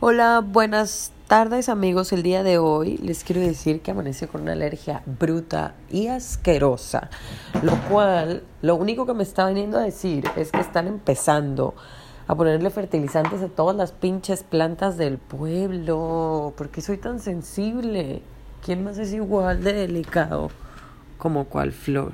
Hola, buenas tardes amigos. El día de hoy les quiero decir que amaneció con una alergia bruta y asquerosa, lo cual lo único que me está viniendo a decir es que están empezando a ponerle fertilizantes a todas las pinches plantas del pueblo. ¿Por qué soy tan sensible? ¿Quién más es igual de delicado como cual flor?